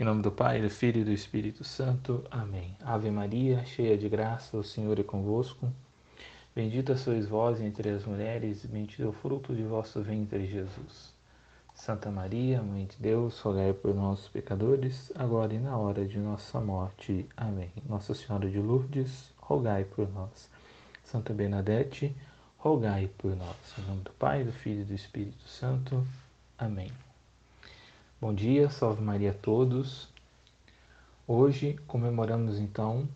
Em nome do Pai, do Filho e do Espírito Santo. Amém. Ave Maria, cheia de graça, o Senhor é convosco. Bendita sois vós entre as mulheres, e bendito é o fruto de vosso ventre, Jesus. Santa Maria, Mãe de Deus, rogai por nós, pecadores, agora e na hora de nossa morte. Amém. Nossa Senhora de Lourdes, rogai por nós. Santa Bernadette, rogai por nós. Em nome do Pai, do Filho e do Espírito Santo. Amém. Bom dia, salve Maria a todos. Hoje comemoramos então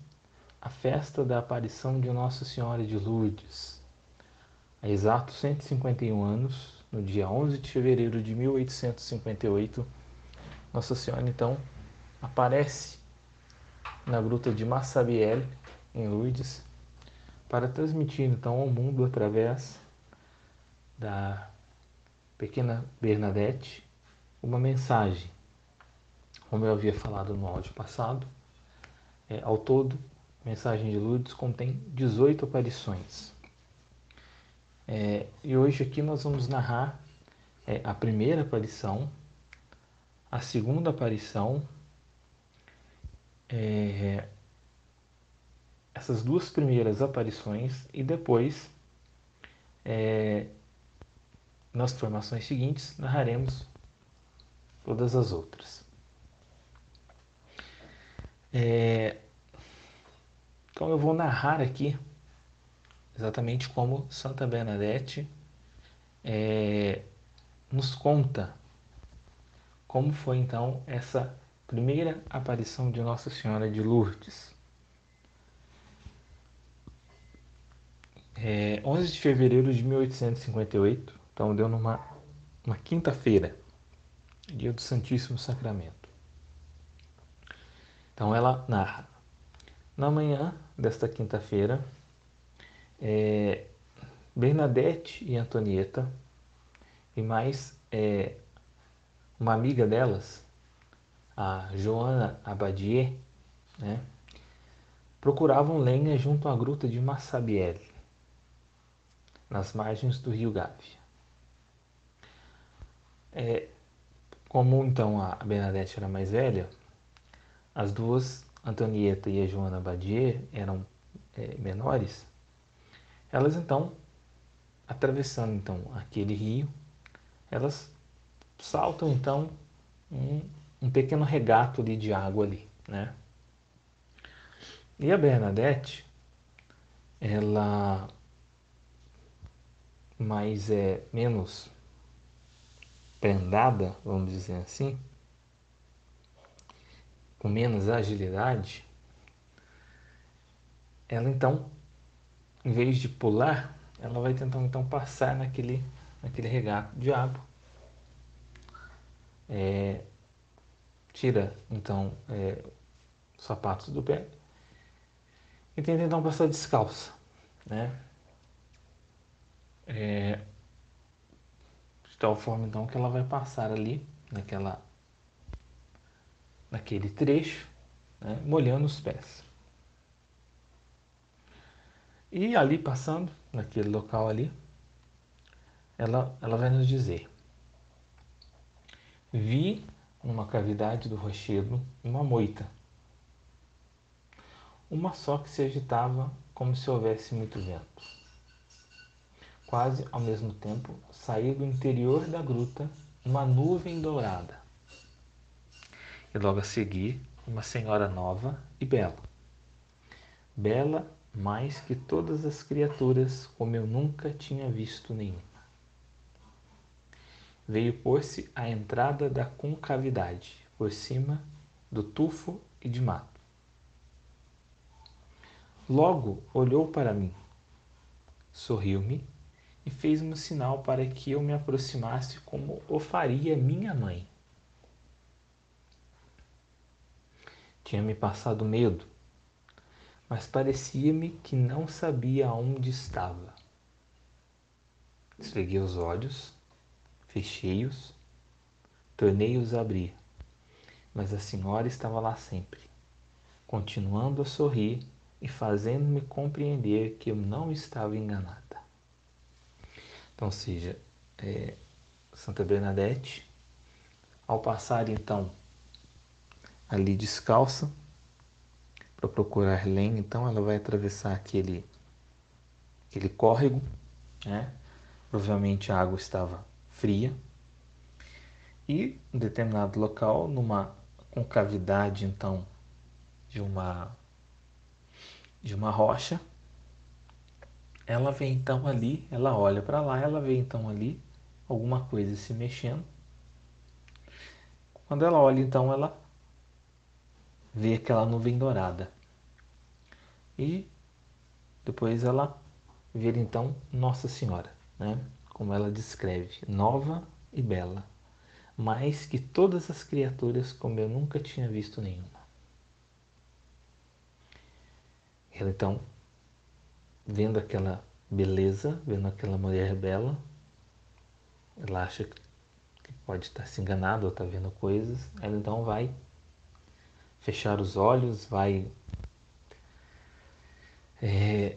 a festa da aparição de Nossa Senhora de Lourdes. Há exatos 151 anos, no dia 11 de fevereiro de 1858, Nossa Senhora então aparece na gruta de Massabielle, em Lourdes, para transmitir então ao mundo através da pequena Bernadette uma mensagem. Como eu havia falado no áudio passado, é, ao todo, mensagem de Lourdes contém 18 aparições. É, e hoje aqui nós vamos narrar é, a primeira aparição, a segunda aparição, é, essas duas primeiras aparições e depois, é, nas formações seguintes, narraremos todas as outras. É... Então eu vou narrar aqui exatamente como Santa Bernadette é... nos conta como foi então essa primeira aparição de Nossa Senhora de Lourdes. É, 11 de fevereiro de 1858, então deu numa uma quinta-feira dia do Santíssimo Sacramento. Então ela narra. Na manhã desta quinta-feira, é, Bernadette e Antonieta, e mais é, uma amiga delas, a Joana Abadier, né, procuravam lenha junto à gruta de Massabielle, nas margens do rio Gávea. É, como então a Bernadette era mais velha, as duas, Antonieta e a Joana Badier, eram é, menores, elas então, atravessando então aquele rio, elas saltam então um, um pequeno regato ali de água ali, né? E a Bernadette, ela mais é menos prendada, vamos dizer assim, com menos agilidade, ela então, em vez de pular, ela vai tentar então passar naquele, naquele regato de água. É, tira então é, os sapatos do pé e tenta então passar descalça, né? É, tal forma então que ela vai passar ali naquela naquele trecho, né, molhando os pés. E ali passando naquele local ali, ela ela vai nos dizer: Vi numa cavidade do rochedo uma moita, uma só que se agitava como se houvesse muito vento quase ao mesmo tempo, saiu do interior da gruta uma nuvem dourada. E logo a seguir, uma senhora nova e bela. Bela mais que todas as criaturas, como eu nunca tinha visto nenhuma. Veio pôr-se à entrada da concavidade, por cima do tufo e de mato. Logo olhou para mim, sorriu-me e fez-me um sinal para que eu me aproximasse como o faria minha mãe. Tinha-me passado medo, mas parecia-me que não sabia onde estava. Esfreguei os olhos, fechei-os, tornei-os a abrir, mas a senhora estava lá sempre, continuando a sorrir e fazendo-me compreender que eu não estava enganado. Então, seja, é, Santa Bernadette, ao passar então ali descalça para procurar lenha, então ela vai atravessar aquele, aquele córrego, né? provavelmente a água estava fria, e em determinado local, numa concavidade então de uma de uma rocha, ela vê então ali, ela olha para lá, ela vê então ali alguma coisa se mexendo. Quando ela olha então, ela vê aquela nuvem dourada. E depois ela vê então Nossa Senhora, né? como ela descreve, nova e bela, mais que todas as criaturas como eu nunca tinha visto nenhuma. Ela então, vendo aquela beleza, vendo aquela mulher bela, ela acha que pode estar se enganado ou está vendo coisas, ela então vai fechar os olhos, vai é,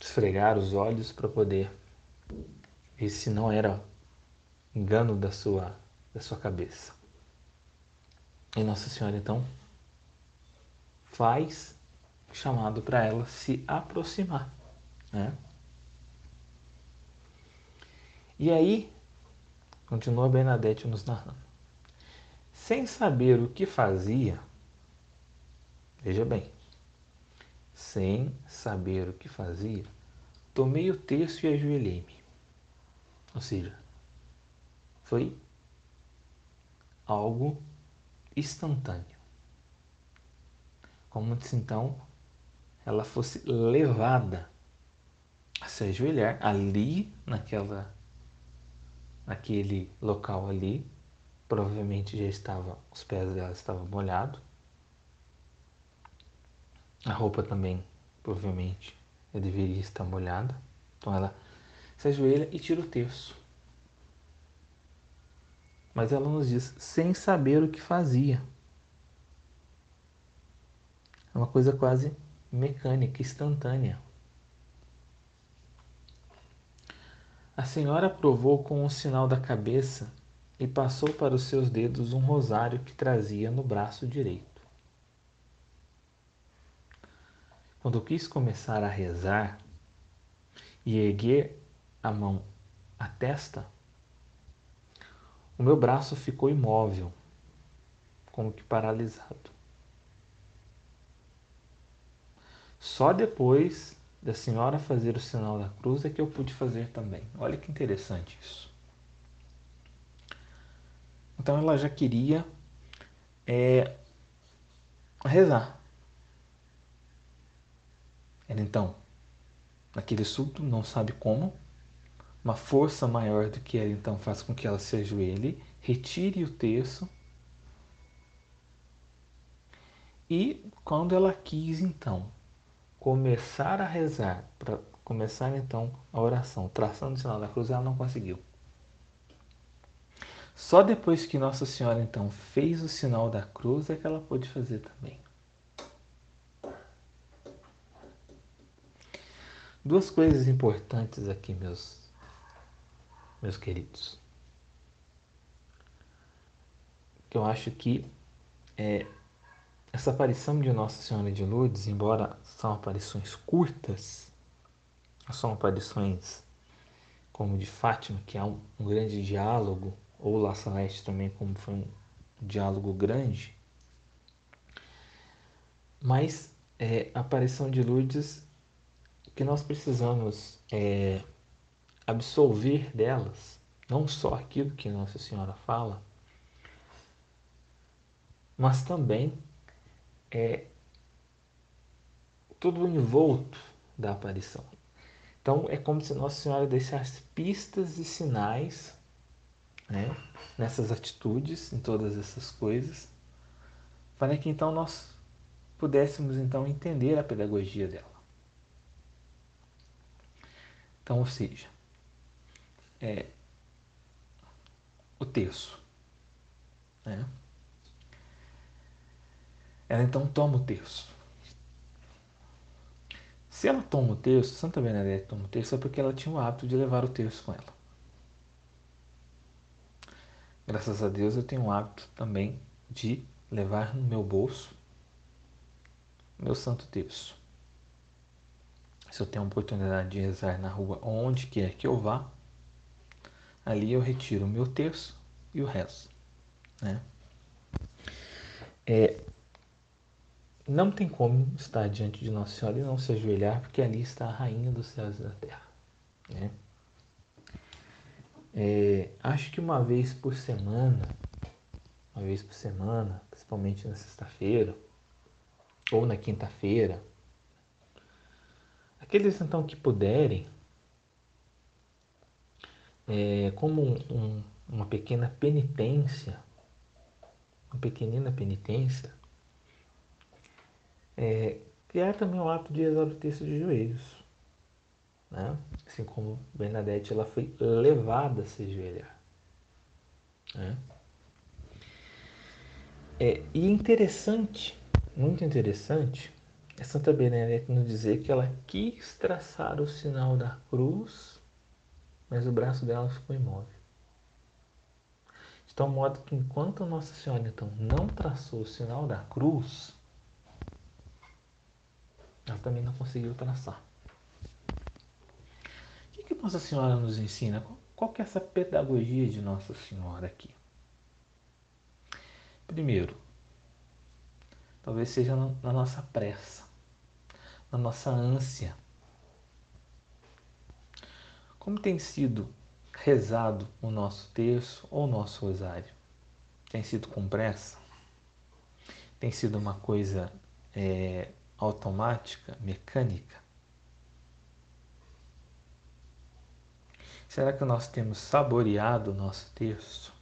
esfregar os olhos para poder ver se não era engano da sua, da sua cabeça. E Nossa Senhora então faz chamado para ela se aproximar. Né? E aí, continua Bernadette nos narrando sem saber o que fazia, veja bem, sem saber o que fazia, tomei o texto e ajoelhei-me. Ou seja, foi algo instantâneo. Como se então ela fosse levada a se ajoelhar ali naquela naquele local ali provavelmente já estava, os pés dela estavam molhados. A roupa também, provavelmente, deveria estar molhada. Então ela se ajoelha e tira o terço. Mas ela nos diz sem saber o que fazia. É uma coisa quase mecânica, instantânea. A senhora provou com um sinal da cabeça e passou para os seus dedos um rosário que trazia no braço direito. Quando quis começar a rezar e erguer a mão à testa, o meu braço ficou imóvel, como que paralisado. Só depois da senhora fazer o sinal da cruz é que eu pude fazer também. Olha que interessante isso. Então ela já queria é, rezar. Ela então, naquele surto, não sabe como, uma força maior do que ela então faz com que ela se ajoelhe, retire o terço. E quando ela quis então começar a rezar, para começar então a oração, traçando o sinal da cruz, ela não conseguiu. Só depois que Nossa Senhora então fez o sinal da cruz é que ela pôde fazer também. Duas coisas importantes aqui, meus, meus queridos. Que eu acho que é, essa aparição de Nossa Senhora de Lourdes, embora são aparições curtas, são aparições como de Fátima, que há um, um grande diálogo ou La Celeste também, como foi um diálogo grande. Mas é, a aparição de Lourdes, que nós precisamos é, absolver delas, não só aquilo que Nossa Senhora fala, mas também é, todo envolto da aparição. Então é como se Nossa Senhora deixasse pistas e sinais né, nessas atitudes, em todas essas coisas, para que então nós pudéssemos então entender a pedagogia dela. Então, ou seja, é, o terço. Né? Ela então toma o terço. Se ela toma o terço, Santa Bernadette toma o terço, é porque ela tinha o hábito de levar o terço com ela. Graças a Deus eu tenho o hábito também de levar no meu bolso meu santo terço. Se eu tenho a oportunidade de rezar na rua onde quer que eu vá, ali eu retiro o meu terço e o resto. Né? É, não tem como estar diante de Nossa Senhora e não se ajoelhar, porque ali está a Rainha dos céus e da terra. Né? É, acho que uma vez por semana, uma vez por semana, principalmente na sexta-feira ou na quinta-feira, aqueles então que puderem, é, como um, um, uma pequena penitência, uma pequenina penitência, é, criar também o ato de rezar o texto de joelhos. Né? Assim como Bernadette ela foi levada a se ajoelhar. Né? É, e interessante, muito interessante, é Santa Bernadette nos dizer que ela quis traçar o sinal da cruz, mas o braço dela ficou imóvel. De tal modo que enquanto Nossa Senhora então não traçou o sinal da cruz, ela também não conseguiu traçar. O que, que Nossa Senhora nos ensina? Qual que é essa pedagogia de Nossa Senhora aqui? Primeiro, talvez seja na nossa pressa, na nossa ânsia. Como tem sido rezado o nosso terço ou o nosso rosário? Tem sido com pressa? Tem sido uma coisa é, automática, mecânica? Será que nós temos saboreado o nosso texto?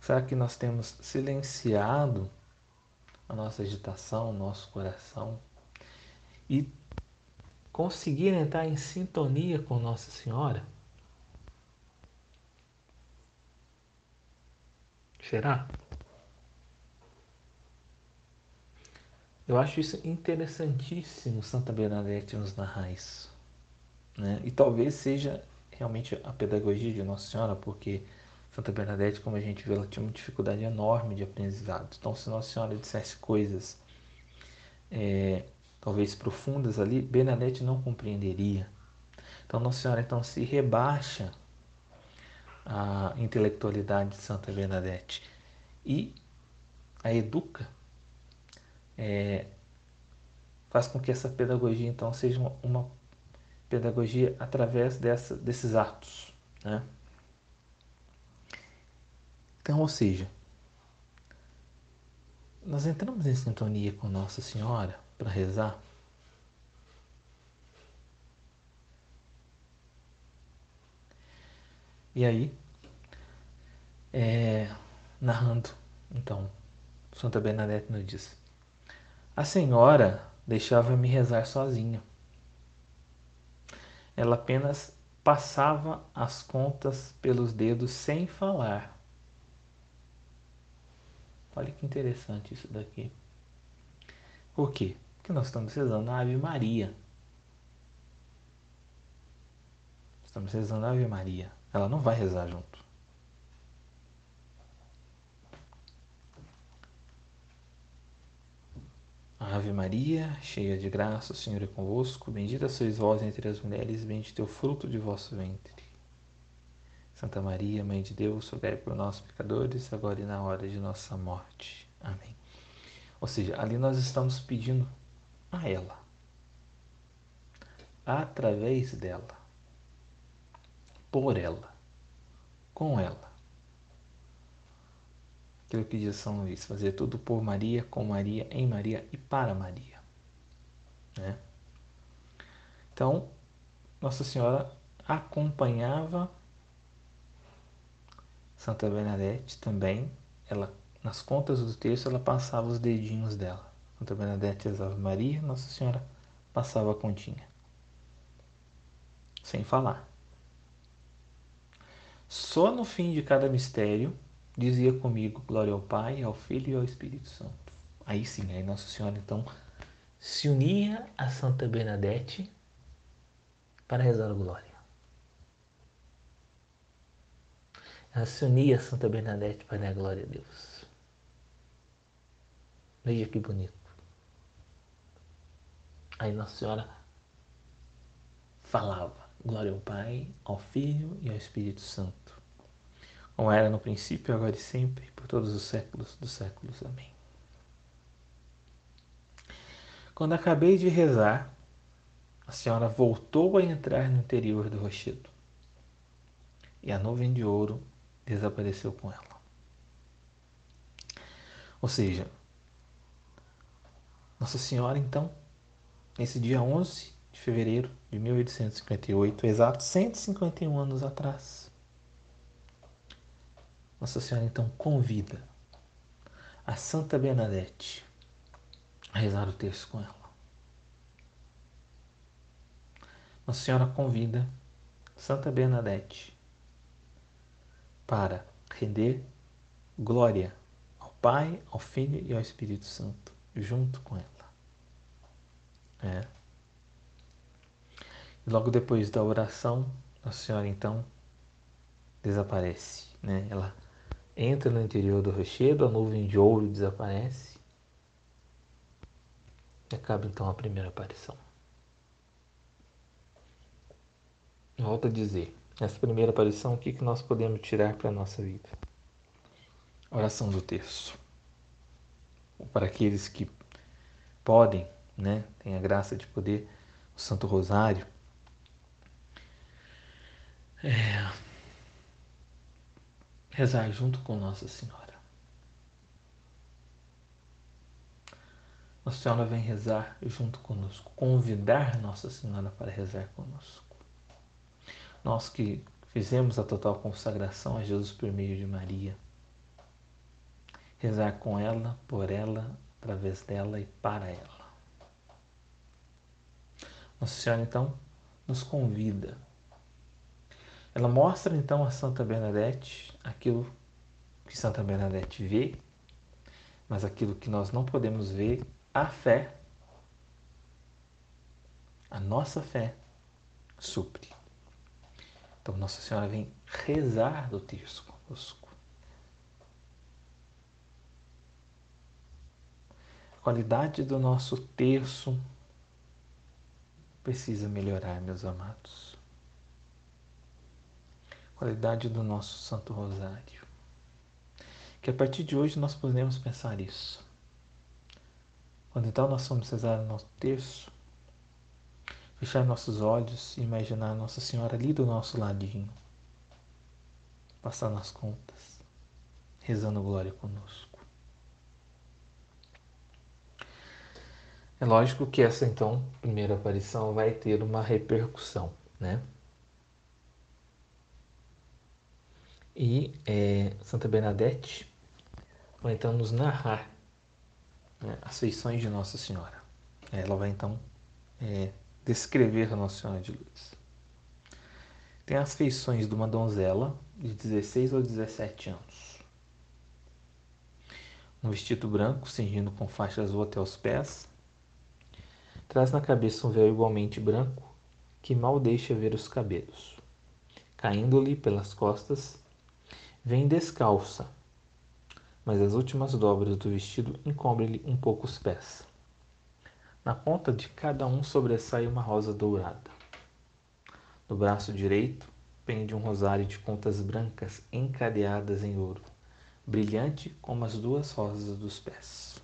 Será que nós temos silenciado a nossa agitação, o nosso coração e conseguir entrar em sintonia com Nossa Senhora? Será? Eu acho isso interessantíssimo, Santa Bernadette nos narrar isso. Né? E talvez seja realmente a pedagogia de Nossa Senhora, porque Santa Bernadette, como a gente vê, ela tinha uma dificuldade enorme de aprendizado. Então, se Nossa Senhora dissesse coisas é, talvez profundas ali, Bernadette não compreenderia. Então, Nossa Senhora então se rebaixa a intelectualidade de Santa Bernadette e a educa é, faz com que essa pedagogia então seja uma, uma pedagogia através dessa, desses atos. Né? Então, ou seja, nós entramos em sintonia com Nossa Senhora para rezar. E aí, é, narrando, então, Santa Bernadette nos diz: a senhora deixava-me rezar sozinha. Ela apenas passava as contas pelos dedos sem falar. Olha que interessante isso daqui. Por quê? Porque nós estamos rezando a Ave Maria. Estamos rezando a Ave Maria. Ela não vai rezar junto. Ave Maria, cheia de graça, o Senhor é convosco. Bendita sois vós entre as mulheres, bendito é o fruto de vosso ventre. Santa Maria, Mãe de Deus, rogai por nós pecadores, agora e na hora de nossa morte. Amém. Ou seja, ali nós estamos pedindo a ela, através dela, por ela, com ela aquilo que diz São Luís, fazer tudo por Maria, com Maria, em Maria e para Maria. Né? Então, Nossa Senhora acompanhava Santa Bernadette também, ela nas contas do texto ela passava os dedinhos dela. Santa Bernadette rezava Maria, Nossa Senhora passava a continha. Sem falar. Só no fim de cada mistério dizia comigo glória ao Pai, ao Filho e ao Espírito Santo. Aí sim, aí Nossa Senhora então se unia a Santa Bernadette para rezar a glória. Ela se unia a Santa Bernadette para dar a glória a Deus. Veja que bonito. Aí Nossa Senhora falava: Glória ao Pai, ao Filho e ao Espírito Santo. Como era no princípio, agora e sempre, por todos os séculos dos séculos. Amém. Quando acabei de rezar, a senhora voltou a entrar no interior do rochedo. E a nuvem de ouro desapareceu com ela. Ou seja, Nossa Senhora, então, nesse dia 11 de fevereiro de 1858, exato 151 anos atrás, Nossa Senhora então convida a Santa Bernadette a rezar o texto com ela. Nossa Senhora convida Santa Bernadette para render glória ao Pai, ao Filho e ao Espírito Santo, junto com ela. É. Logo depois da oração, Nossa Senhora então desaparece. Né? Ela entra no interior do rochedo, a nuvem de ouro desaparece. E acaba então a primeira aparição. Volto a dizer, nessa primeira aparição, o que, que nós podemos tirar para a nossa vida? Oração do terço. Para aqueles que podem, né, têm a graça de poder, o Santo Rosário. É, rezar junto com Nossa Senhora. Nossa Senhora vem rezar junto conosco, convidar Nossa Senhora para rezar conosco. Nós que fizemos a total consagração a Jesus por meio de Maria, rezar com ela, por ela, através dela e para ela. Nossa Senhora então nos convida. Ela mostra então a Santa Bernadette aquilo que Santa Bernadette vê, mas aquilo que nós não podemos ver a fé, a nossa fé, supre. Então Nossa Senhora vem rezar do terço conosco. A qualidade do nosso terço precisa melhorar, meus amados. Qualidade do nosso Santo Rosário. Que a partir de hoje nós podemos pensar isso. Quando então nós vamos rezar o nosso terço, fechar nossos olhos e imaginar Nossa Senhora ali do nosso ladinho, passando as contas, rezando glória conosco. É lógico que essa então primeira aparição vai ter uma repercussão, né? E é, Santa Bernadette vai então nos narrar né, as feições de Nossa Senhora. Ela vai então é, descrever Nossa Senhora de Luz. Tem as feições de uma donzela de 16 ou 17 anos. Um vestido branco, cingindo com faixa azul até os pés. Traz na cabeça um véu igualmente branco, que mal deixa ver os cabelos. Caindo-lhe pelas costas, vem descalça, mas as últimas dobras do vestido encobrem-lhe um pouco os pés. Na ponta de cada um sobressai uma rosa dourada. No braço direito pende um rosário de contas brancas encadeadas em ouro, brilhante como as duas rosas dos pés.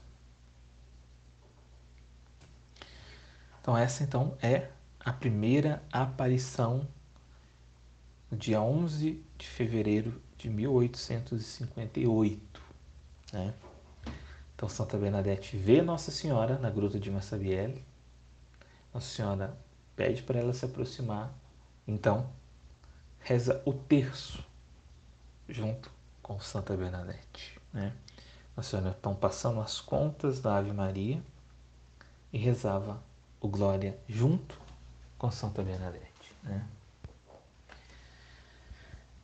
Então essa então é a primeira aparição dia 11 de fevereiro de 1858. Né? Então Santa Bernadette vê Nossa Senhora na gruta de Massabielle. Nossa Senhora pede para ela se aproximar. Então reza o terço junto com Santa Bernadette. Né? Nossa Senhora estão passando as contas da Ave Maria e rezava o Glória junto com Santa Bernadette. Né?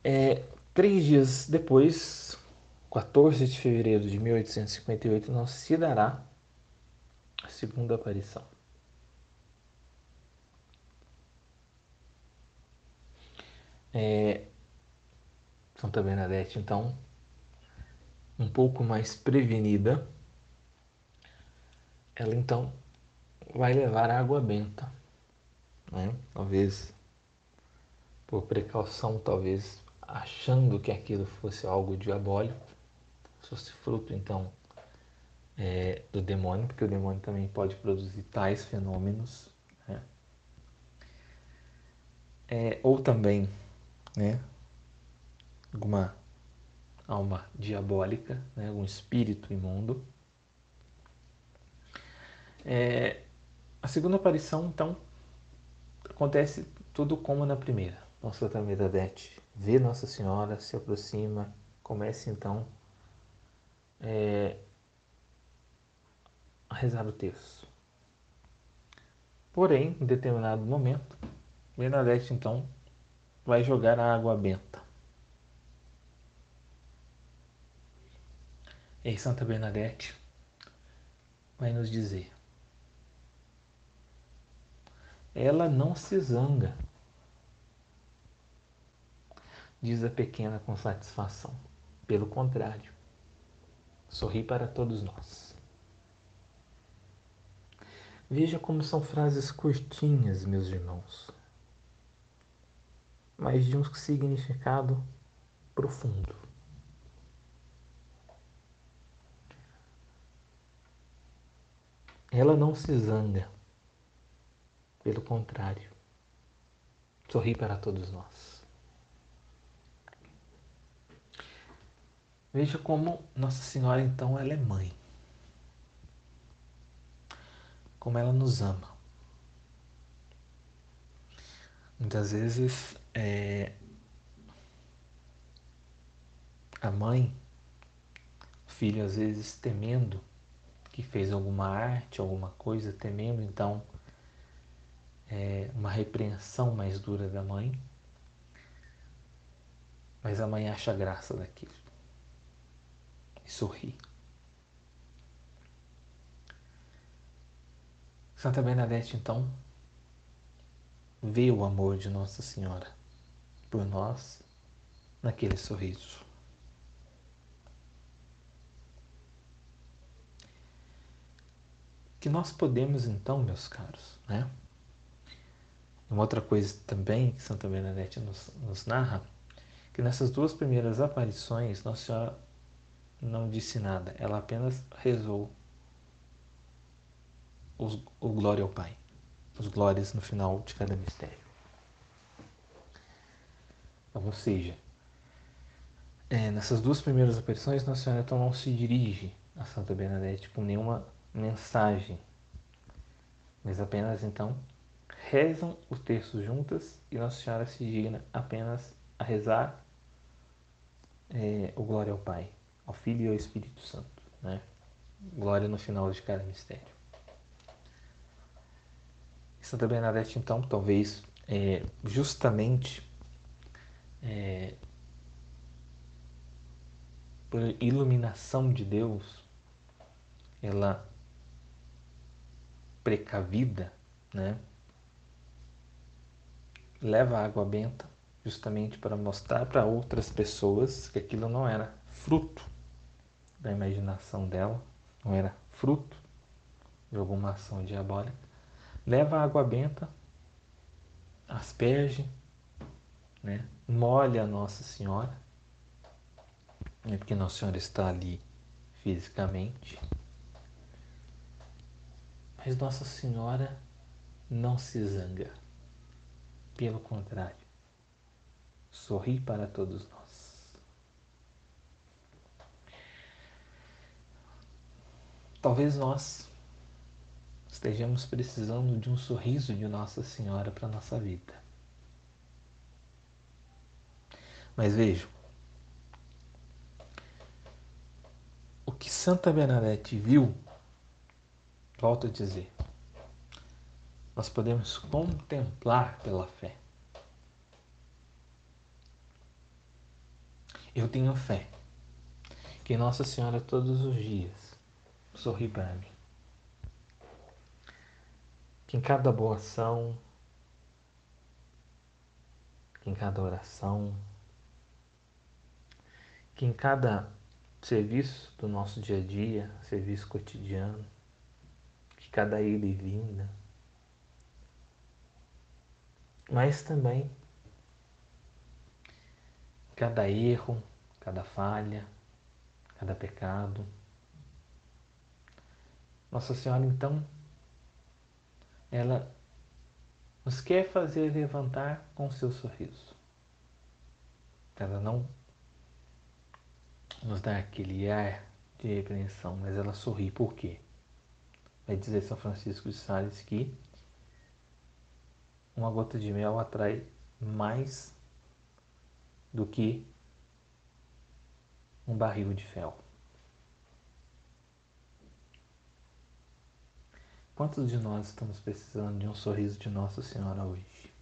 É, três dias depois, 14 de fevereiro de 1858, não se dará a segunda aparição. É, Santa Bernadette, então, um pouco mais prevenida, ela então vai levar água benta, né? Talvez por precaução, talvez achando que aquilo fosse algo diabólico, fosse fruto então é, do demônio, porque o demônio também pode produzir tais fenômenos, né? é, ou também né, alguma alma diabólica, né, algum espírito imundo. É, a segunda aparição, então, acontece tudo como na primeira. Nossa Bernadette vê Nossa Senhora, se aproxima, começa então é, a rezar o texto. Porém, em determinado momento, Bernadette então vai jogar a água benta. E Santa Bernadette vai nos dizer: ela não se zanga, diz a pequena com satisfação. Pelo contrário, sorri para todos nós. Veja como são frases curtinhas, meus irmãos, mas de um significado profundo. Ela não se zanga, pelo contrário, sorri para todos nós. Veja como Nossa Senhora então ela é mãe. Como ela nos ama. Muitas vezes é, a mãe, o filho às vezes temendo que fez alguma arte, alguma coisa, temendo então é, uma repreensão mais dura da mãe, mas a mãe acha graça daquilo e sorri. Santa Bernadette então vê o amor de Nossa Senhora por nós naquele sorriso. Que nós podemos então, meus caros, né? Uma outra coisa também que Santa Bernadette nos, nos narra, que nessas duas primeiras aparições Nossa Senhora não disse nada, ela apenas rezou os, o glória ao Pai os glórias no final de cada mistério. Ou seja, é, nessas duas primeiras aparições, Nossa Senhora então não se dirige a Santa Bernadette com nenhuma mensagem, mas apenas então rezam os textos juntas e Nossa Senhora se digna apenas a rezar é, o glória ao Pai, ao Filho e ao Espírito Santo, né? Glória no final de cada mistério. Santa Bernadette, então, talvez é, justamente é, por iluminação de Deus, ela precavida, né, leva a água benta justamente para mostrar para outras pessoas que aquilo não era fruto da imaginação dela, não era fruto de alguma ação diabólica, leva a água benta, asperge, né? molha a Nossa Senhora, né? porque Nossa Senhora está ali fisicamente. Mas Nossa Senhora não se zanga. Pelo contrário, sorri para todos nós. Talvez nós estejamos precisando de um sorriso de Nossa Senhora para nossa vida. Mas vejam, o que Santa Bernadette viu, volto a dizer, nós podemos contemplar pela fé. Eu tenho fé que Nossa Senhora todos os dias sorri para mim que em cada boa ação, que em cada oração, que em cada serviço do nosso dia a dia, serviço cotidiano, cada ida e vinda, mas também cada erro, cada falha, cada pecado. Nossa Senhora, então, ela nos quer fazer levantar com seu sorriso. Ela não nos dá aquele ar de repreensão, mas ela sorri. Por quê? Vai dizer São Francisco de Sales que uma gota de mel atrai mais do que um barril de fel. Quantos de nós estamos precisando de um sorriso de Nossa Senhora hoje?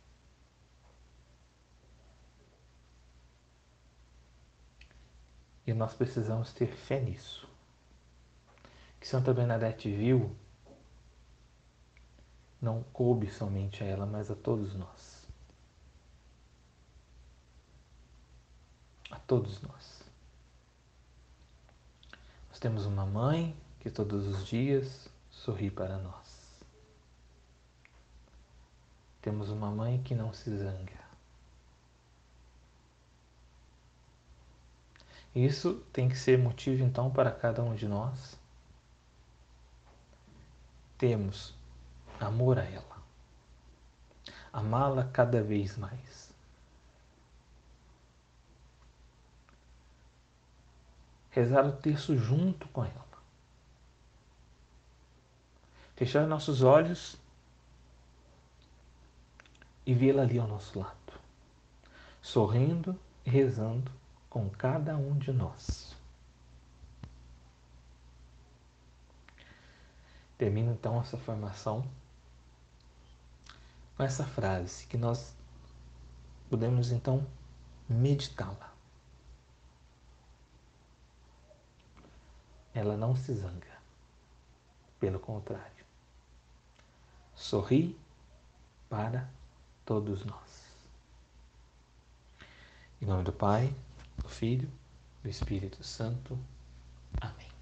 E nós precisamos ter fé nisso. Que Santa Bernadette viu não coube somente a ela, mas a todos nós. A todos nós. Nós temos uma mãe que todos os dias sorri para nós. Temos uma mãe que não se zanga. Isso tem que ser motivo então para cada um de nós. Temos amor a ela, amá-la cada vez mais. Rezar o terço junto com ela. Fechar nossos olhos e vê-la ali ao nosso lado, sorrindo e rezando com cada um de nós. Termina então essa formação com essa frase que nós podemos então meditá-la. Ela não se zanga, pelo contrário, sorri para todos nós. Em nome do Pai, do Filho, do Espírito Santo. Amém.